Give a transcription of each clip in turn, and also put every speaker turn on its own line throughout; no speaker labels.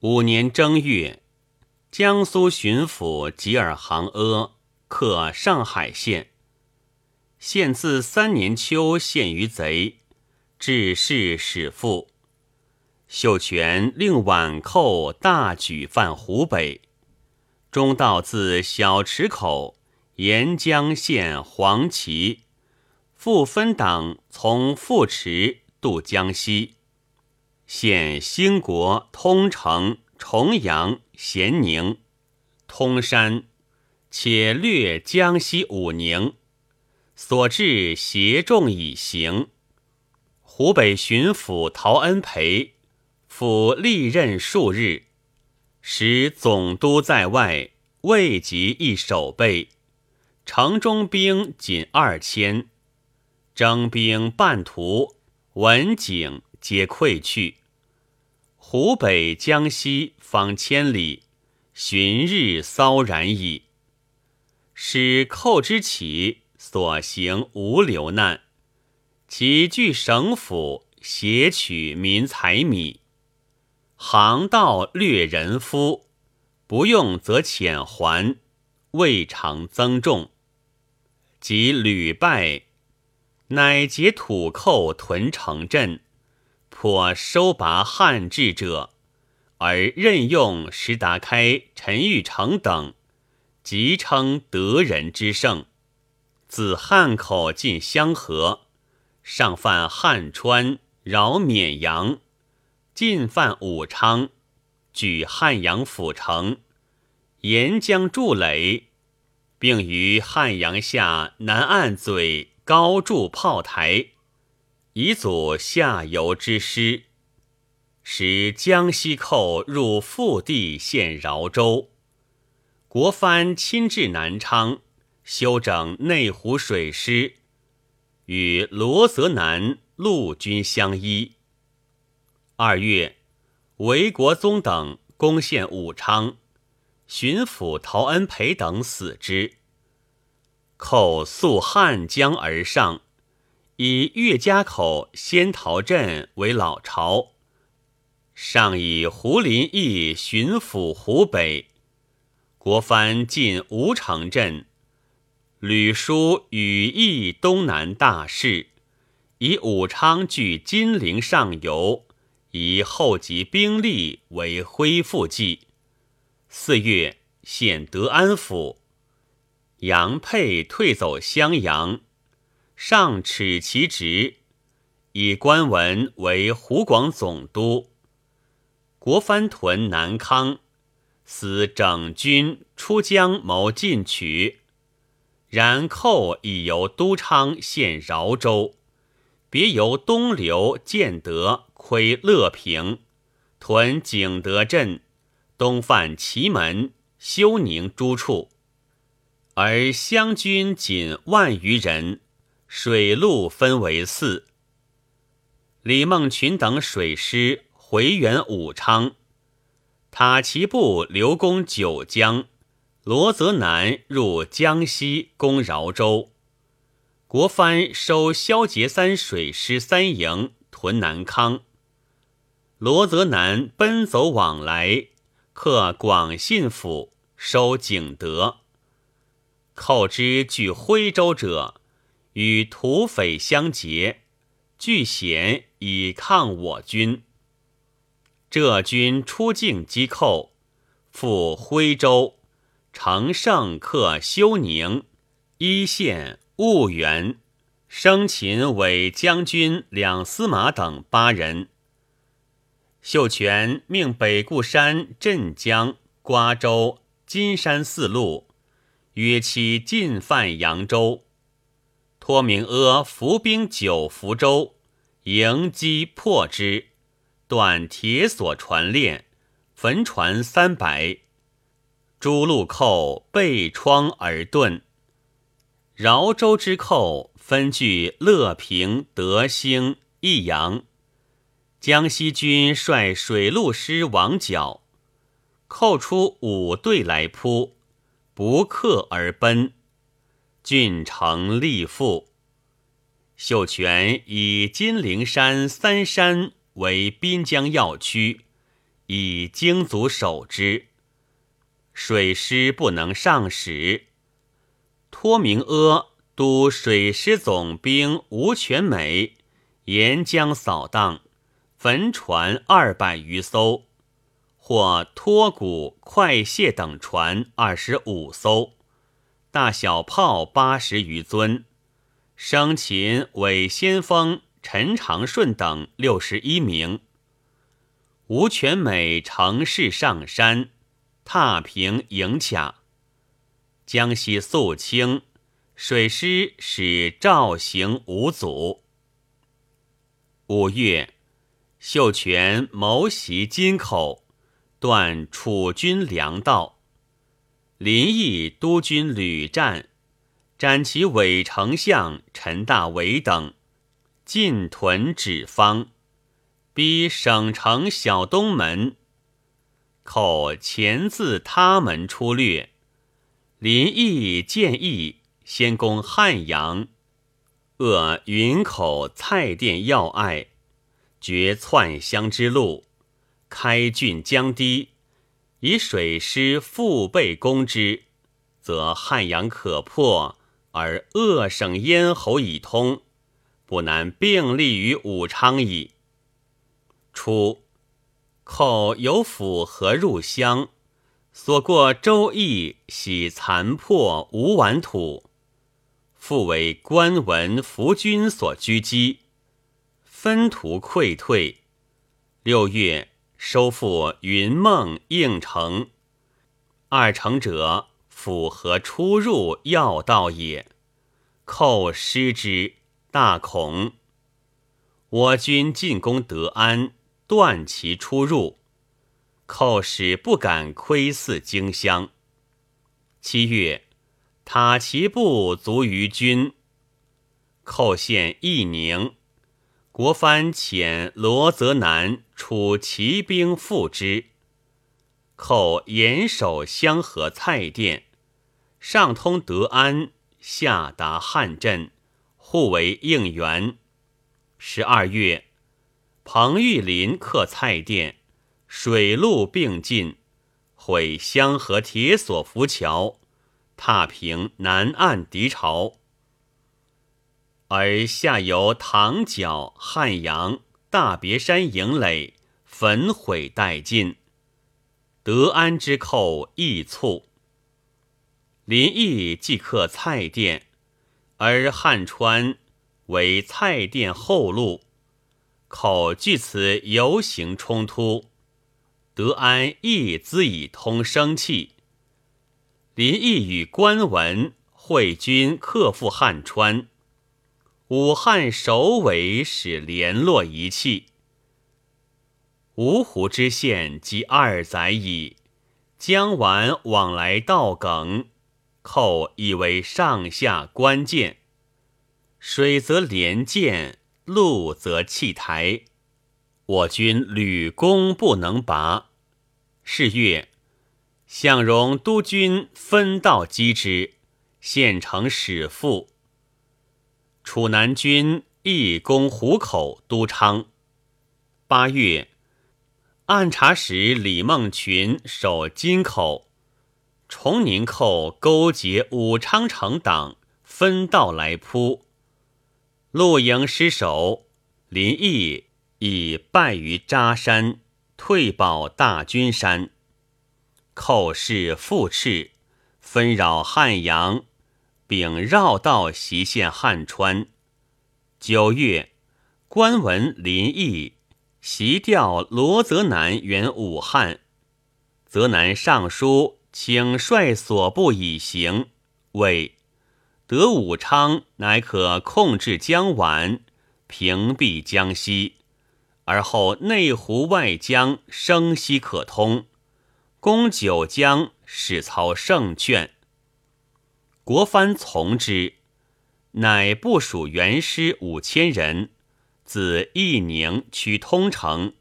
五年正月，江苏巡抚吉尔杭阿克上海县。县自三年秋陷于贼，致仕始复。秀全令皖寇大举犯湖北，中道自小池口沿江县黄岐，复分党从富池渡江西，现兴国、通城、重阳、咸宁、通山，且略江西武宁，所至携众以行。湖北巡抚陶恩培。府历任数日，使总督在外，未及一守备。城中兵仅二千，征兵半途，文景皆溃去。湖北、江西方千里，旬日骚然矣。使寇之起，所行无流难，其据省府，挟取民财米。航道掠人夫，不用则遣还，未尝增重。及屡败，乃结土寇屯城镇，颇收拔汉志者，而任用石达开、陈玉成等，即称得人之胜。自汉口进香河，上犯汉川，扰绵阳。进犯武昌，举汉阳府城，沿江筑垒，并于汉阳下南岸嘴高筑炮台，以阻下游之师。使江西寇入腹地陷饶州，国藩亲至南昌，修整内湖水师，与罗泽南陆军相依。二月，韦国宗等攻陷武昌，巡抚陶恩培等死之。寇溯汉江而上，以岳家口仙桃镇为老巢。上以胡林翼巡抚湖北，国藩进吴城镇，吕书羽翼东南大事，以武昌据金陵上游。以后及兵力为恢复计。四月，现德安府，杨沛退走襄阳，上耻其职，以官文为湖广总督。国藩屯南康，思整军出江谋进取，然寇已由都昌陷饶州，别由东流建德。窥乐平，屯景德镇，东犯祁门、休宁诸处，而湘军仅万余人，水陆分为四。李梦群等水师回援武昌，塔其部留攻九江，罗泽南入江西攻饶州，国藩收萧节三水师三营屯南康。罗泽南奔走往来，克广信府，收景德。寇之据徽州者，与土匪相结，据险以抗我军。浙军出境击寇，赴徽州，乘胜克休宁、一县、婺源，生擒伪将军两司马等八人。秀全命北固山、镇江、瓜州、金山四路，约期进犯扬州。托名阿伏兵九福州，迎击破之，断铁索船链，焚船三百，诸路寇背窗而遁。饶州之寇分据乐平、德兴、益阳。江西军率水陆师王角，扣出五队来扑，不克而奔，郡城立复。秀全以金陵山三山为滨江要区，以精卒守之。水师不能上使。托明阿督水师总兵吴全美沿江扫荡，焚船二百余艘，或托鼓、快械等船二十五艘，大小炮八十余尊，生擒韦先锋、陈长顺等六十一名。吴全美乘势上山，踏平营卡。江西肃清，水师使赵行五祖。五月，秀全谋袭金口，断楚军粮道。林毅督军屡战，斩其伪丞相陈大为等，进屯止方。逼省城小东门，寇前自他门出掠。林毅建议先攻汉阳，扼云口蔡店要隘，绝窜湘之路，开郡江堤，以水师腹背攻之，则汉阳可破，而鄂省咽喉已通，不难并立于武昌矣。初，寇由府河入湘，所过周邑，喜残破无完土，复为官文福军所狙击，分途溃退。六月，收复云梦、应城，二城者府河出入要道也，寇失之，大恐。我军进攻德安。断其出入，寇使不敢窥伺荆襄。七月，塔其部卒于军。寇陷义宁，国藩遣罗泽南楚骑兵复之。寇严守香河蔡店，上通德安，下达汉镇，互为应援。十二月。彭玉麟克蔡店，水陆并进，毁香河铁索浮桥，踏平南岸敌巢。而下游塘角、汉阳、大别山营垒焚毁殆尽，德安之寇亦促。林毅即克蔡甸，而汉川为蔡甸后路。口据此游行冲突，德安亦资以通生气。林毅与关文会军克复汉川，武汉首尾使联络一气。芜湖之县即二载矣，江皖往来道梗，寇以为上下关键，水则连舰。路则弃台，我军屡攻不能拔。是月，向荣督军分道击之，县城始复。楚南军亦攻湖口、都昌。八月，按察使李梦群守金口，崇宁寇勾结武昌城党，分道来扑。陆营失守，林毅已败于扎山，退保大军山。寇势复炽，纷扰汉阳，并绕道袭陷汉川。九月，官文林毅袭调罗泽南援武汉，泽南上书请率所部以行，谓。得武昌，乃可控制江皖，屏蔽江西，而后内湖外江生息可通，攻九江，使操胜券。国藩从之，乃部署元师五千人，自义宁取通城。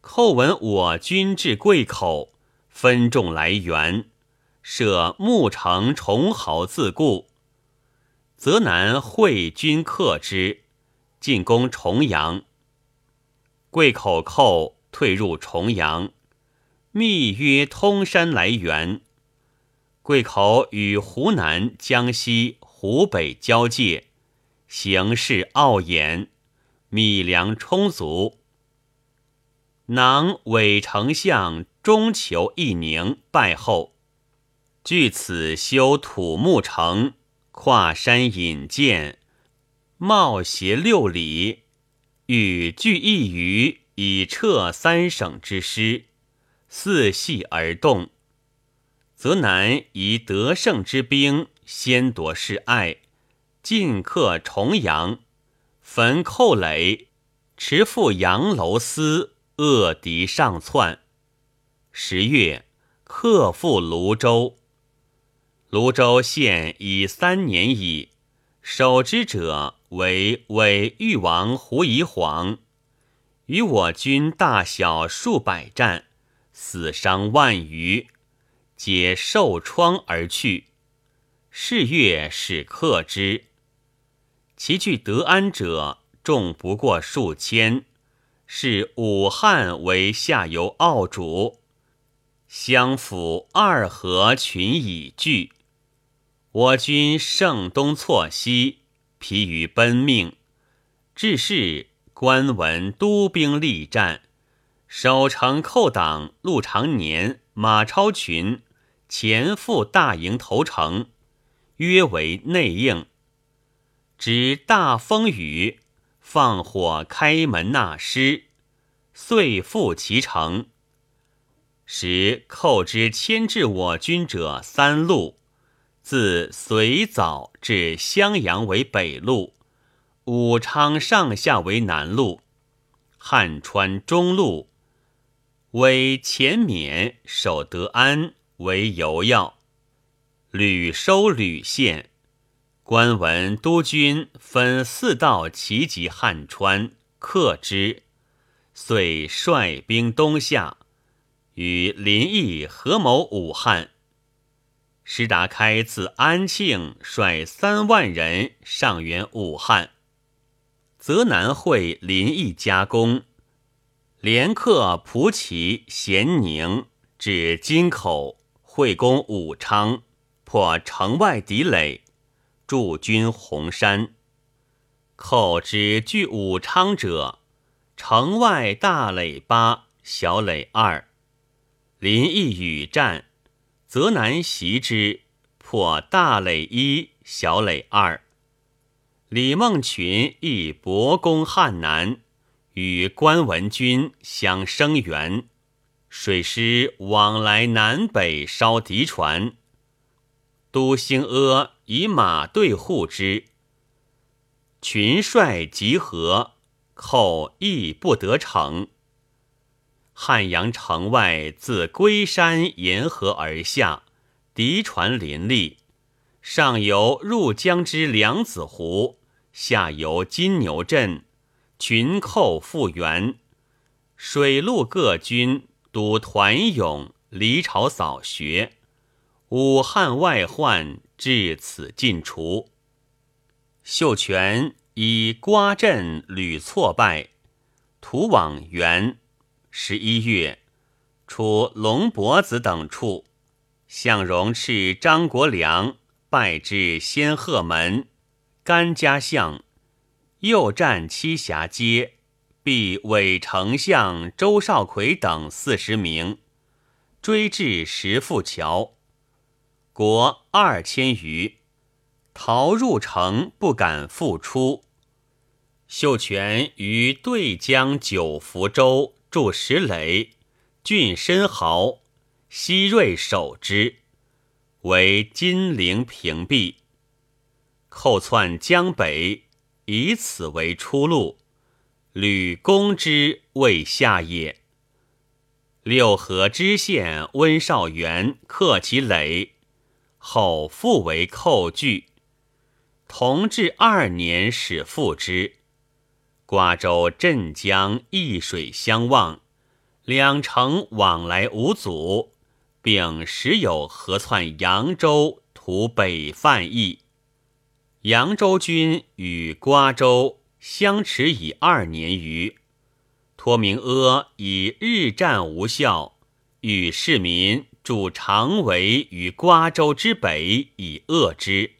寇闻我军至贵口，分众来援。设牧城重壕自固，则南会军克之，进攻重阳。贵口寇退入重阳，密约通山来援。贵口与湖南、江西、湖北交界，形势傲眼，米粮充足。囊伪丞相终求一宁败后，据此修土木城，跨山引荐，冒斜六里，与聚一隅，以撤三省之师，四系而动。则南以得胜之兵先夺是爱，进克重阳，焚寇垒，持赴阳楼司，扼敌上窜。十月，克复泸州。泸州县已三年矣，守之者为伪豫王胡宜晃，与我军大小数百战，死伤万余。皆受疮而去，是月始克之。其据德安者众不过数千，是武汉为下游傲主，相辅二河群已聚。我军胜东错西，疲于奔命。至是官文督兵力战，守城寇党陆长年、马超群。前赴大营投诚，约为内应。值大风雨，放火开门纳师，遂复其城。时寇之牵制我军者三路，自随枣至襄阳为北路，武昌上下为南路，汉川中路为前缅守德安。为尤要，屡收屡献。官闻督军分四道齐集汉川，克之，遂率兵东下，与林毅合谋武汉。石达开自安庆率三万人上援武汉，泽南会林毅加攻，连克蒲圻、咸宁，至金口。会攻武昌，破城外敌垒，驻军洪山。寇之据武昌者，城外大垒八，小垒二。林毅与战，泽南袭之，破大垒一，小垒二。李梦群亦博攻汉南，与关文军相声援。水师往来南北烧敌船，都兴阿以马队护之。群帅集合，寇亦不得逞。汉阳城外自龟山沿河而下，敌船林立，上游入江之梁子湖，下游金牛镇，群寇复原。水陆各军。都团勇离朝扫学，武汉外患至此尽除。秀全以瓜镇屡挫败，图往援。十一月，出龙脖子等处。向荣斥张国良败至仙鹤门，甘家巷，又战栖霞街。必伪丞相周少奎等四十名，追至石富桥，国二千余，逃入城，不敢复出。秀全于对江九福州筑石垒，郡深壕，西瑞守之，为金陵屏蔽。寇窜江北，以此为出路。吕公之未下也。六合知县温少元克其垒，后复为寇据。同治二年始复之。瓜州镇江易水相望，两城往来无阻，并时有合窜扬州图北犯意。扬州军与瓜州。相持已二年余，托名阿以日战无效，与市民筑长围于瓜州之北以遏之，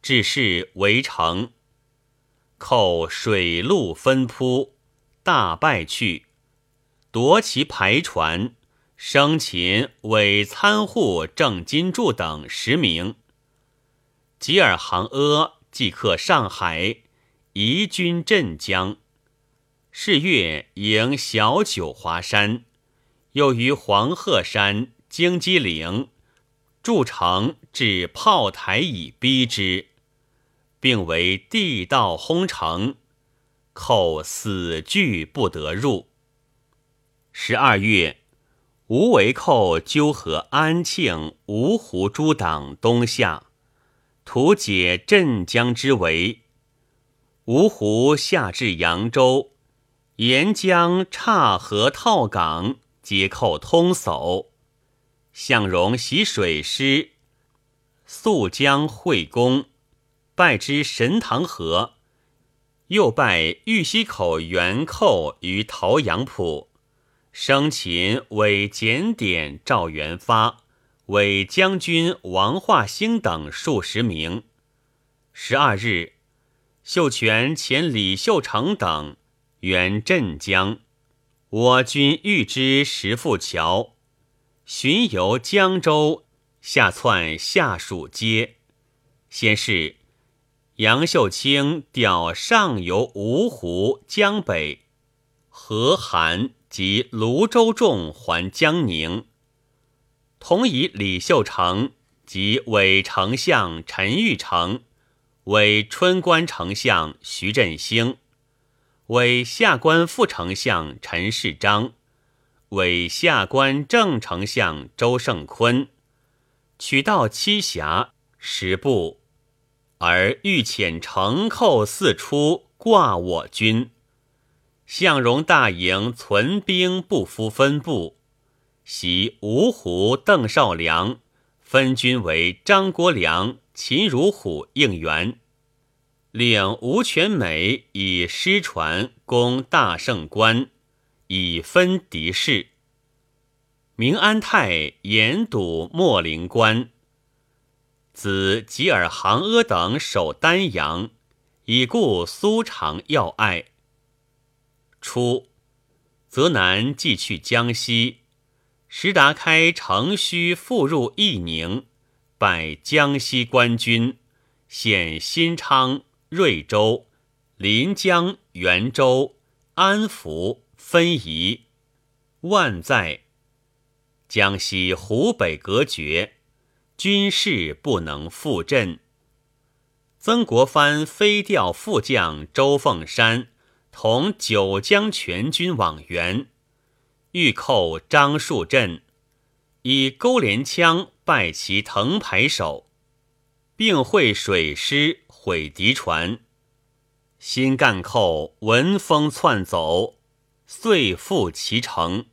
至是围城。寇水陆分扑，大败去，夺其排船，生擒伪参户郑金柱等十名。吉尔杭阿即克上海，移军镇江。是月迎小九华山，又于黄鹤山、荆棘岭筑城，至炮台以逼之，并为地道轰城，寇死拒不得入。十二月，吴为寇纠合安庆、芜湖诸党东下，图解镇江之围。芜湖下至扬州。沿江岔河套港，皆寇通叟。向荣袭水师，溯江会公，拜之神堂河。又拜玉溪口元寇于陶阳浦，生擒伪检点赵元发、伪将军王化兴等数十名。十二日，秀全遣李秀成等。援镇江，我军欲之石富桥，巡游江州，下窜下属街。先是，杨秀清调上游芜湖、江北、河韩及泸州众还江宁，同以李秀成及伪丞相陈玉成为春官丞相徐振兴。为下官副丞相陈世章，为下官正丞相周胜坤，取道栖霞十步，而欲遣城寇四出挂我军。向荣大营存兵不敷分部，袭芜湖邓绍良分军为张国良、秦如虎应援。令吴全美以师传攻大胜关，以分敌势。明安泰严堵莫陵关，子吉尔杭阿等守丹阳，以固苏常要隘。初，泽南即去江西，石达开乘虚复入义宁，拜江西官军，显新昌。瑞州、临江、袁州、安福分宜，万载江西、湖北隔绝，军事不能复振。曾国藩飞调副将周凤山同九江全军往援，欲寇张树镇，以钩镰枪拜其藤牌手，并会水师。毁敌船，新干寇闻风窜走，遂复其城。